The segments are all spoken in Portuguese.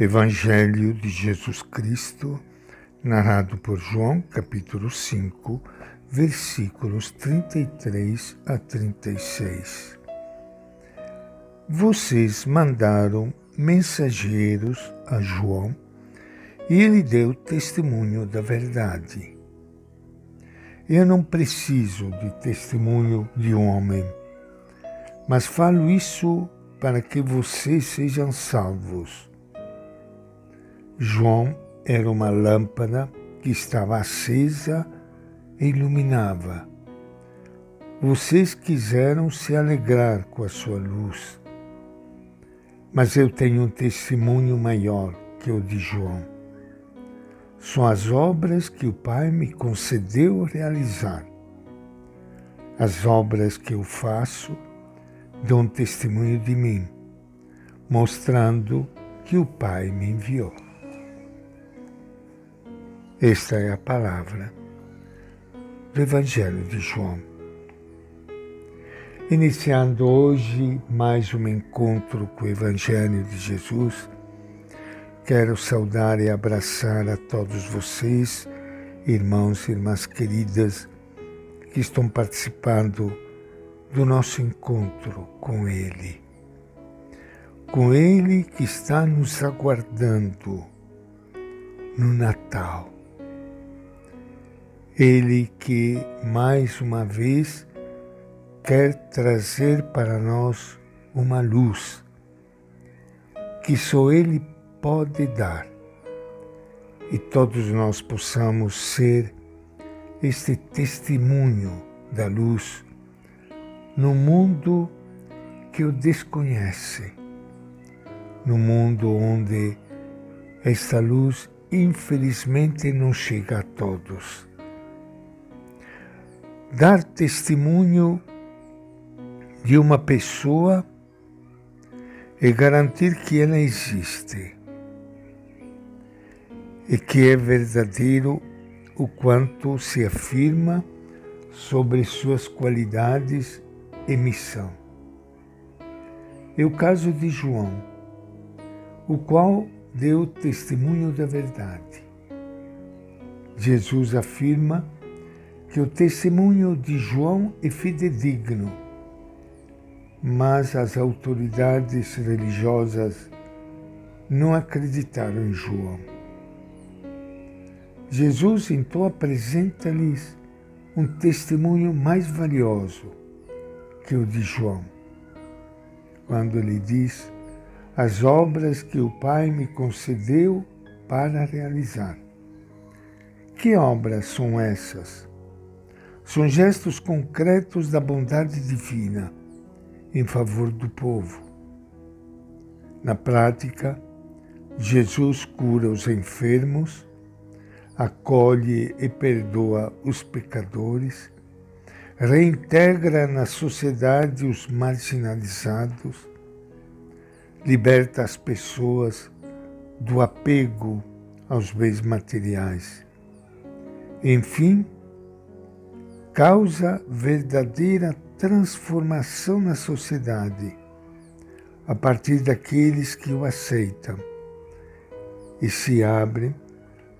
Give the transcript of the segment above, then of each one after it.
Evangelho de Jesus Cristo, narrado por João, capítulo 5, versículos 33 a 36. Vocês mandaram mensageiros a João e ele deu testemunho da verdade. Eu não preciso de testemunho de um homem, mas falo isso para que vocês sejam salvos. João era uma lâmpada que estava acesa e iluminava. Vocês quiseram se alegrar com a sua luz, mas eu tenho um testemunho maior que o de João. São as obras que o Pai me concedeu realizar. As obras que eu faço dão testemunho de mim, mostrando que o Pai me enviou. Esta é a palavra do Evangelho de João. Iniciando hoje mais um encontro com o Evangelho de Jesus, quero saudar e abraçar a todos vocês, irmãos e irmãs queridas, que estão participando do nosso encontro com Ele. Com Ele que está nos aguardando no Natal ele que mais uma vez quer trazer para nós uma luz que só Ele pode dar. E todos nós possamos ser este testemunho da luz no mundo que o desconhece, no mundo onde esta luz infelizmente não chega a todos dar testemunho de uma pessoa e garantir que ela existe e que é verdadeiro o quanto se afirma sobre suas qualidades e missão. É o caso de João, o qual deu testemunho da verdade. Jesus afirma que o testemunho de João é fidedigno, mas as autoridades religiosas não acreditaram em João. Jesus então apresenta-lhes um testemunho mais valioso que o de João, quando ele diz: As obras que o Pai me concedeu para realizar. Que obras são essas? São gestos concretos da bondade divina em favor do povo. Na prática, Jesus cura os enfermos, acolhe e perdoa os pecadores, reintegra na sociedade os marginalizados, liberta as pessoas do apego aos bens materiais. Enfim, causa verdadeira transformação na sociedade a partir daqueles que o aceitam e se abrem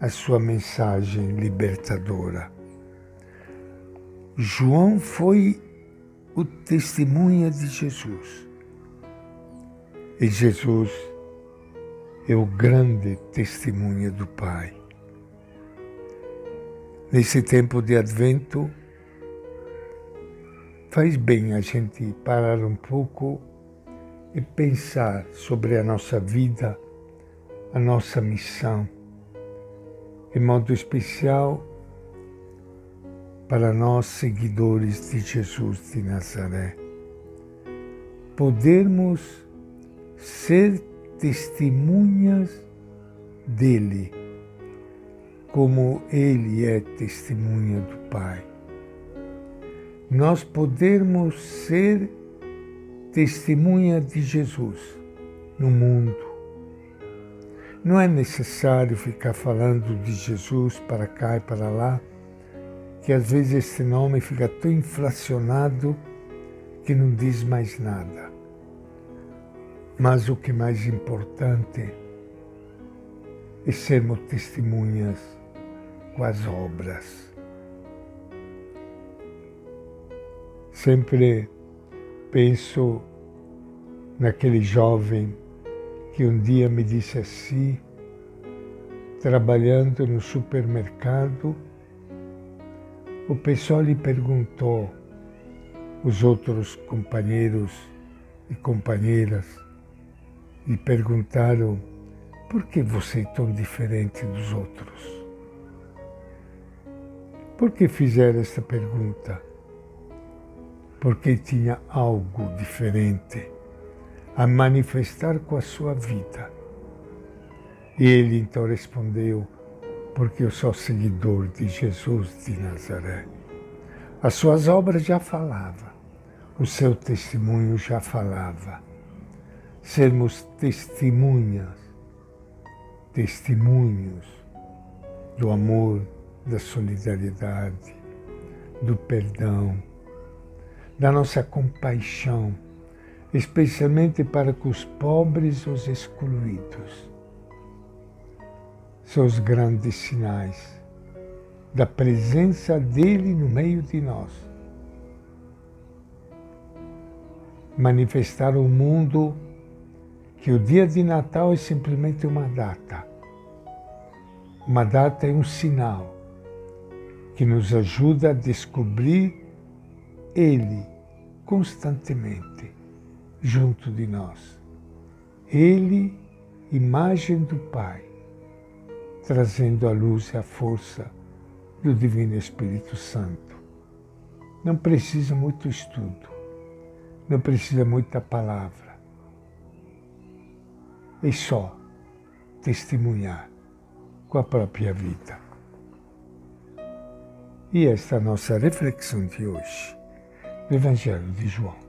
à sua mensagem libertadora. João foi o testemunha de Jesus. E Jesus é o grande testemunha do Pai. Nesse tempo de advento, faz bem a gente parar um pouco e pensar sobre a nossa vida, a nossa missão, em modo especial para nós seguidores de Jesus de Nazaré. Podermos ser testemunhas dele, como ele é testemunha do Pai nós podermos ser testemunha de Jesus no mundo. Não é necessário ficar falando de Jesus para cá e para lá, que às vezes esse nome fica tão inflacionado que não diz mais nada. Mas o que é mais importante e sermos testemunhas com as obras. Sempre penso naquele jovem que um dia me disse assim, trabalhando no supermercado, o pessoal lhe perguntou, os outros companheiros e companheiras lhe perguntaram por que você é tão diferente dos outros? Por que fizeram esta pergunta? Porque tinha algo diferente a manifestar com a sua vida. E ele então respondeu: Porque eu sou seguidor de Jesus de Nazaré. As suas obras já falavam, o seu testemunho já falava. Sermos testemunhas, testemunhos do amor, da solidariedade, do perdão, da nossa compaixão especialmente para com os pobres os excluídos. São os grandes sinais da presença dele no meio de nós. Manifestar ao mundo que o dia de Natal é simplesmente uma data. Uma data é um sinal que nos ajuda a descobrir Ele constantemente junto de nós. Ele, imagem do Pai, trazendo a luz e a força do Divino Espírito Santo. Não precisa muito estudo, não precisa muita palavra. É só testemunhar com a própria vida. E esta é a nossa reflexão de hoje, do Evangelho de João.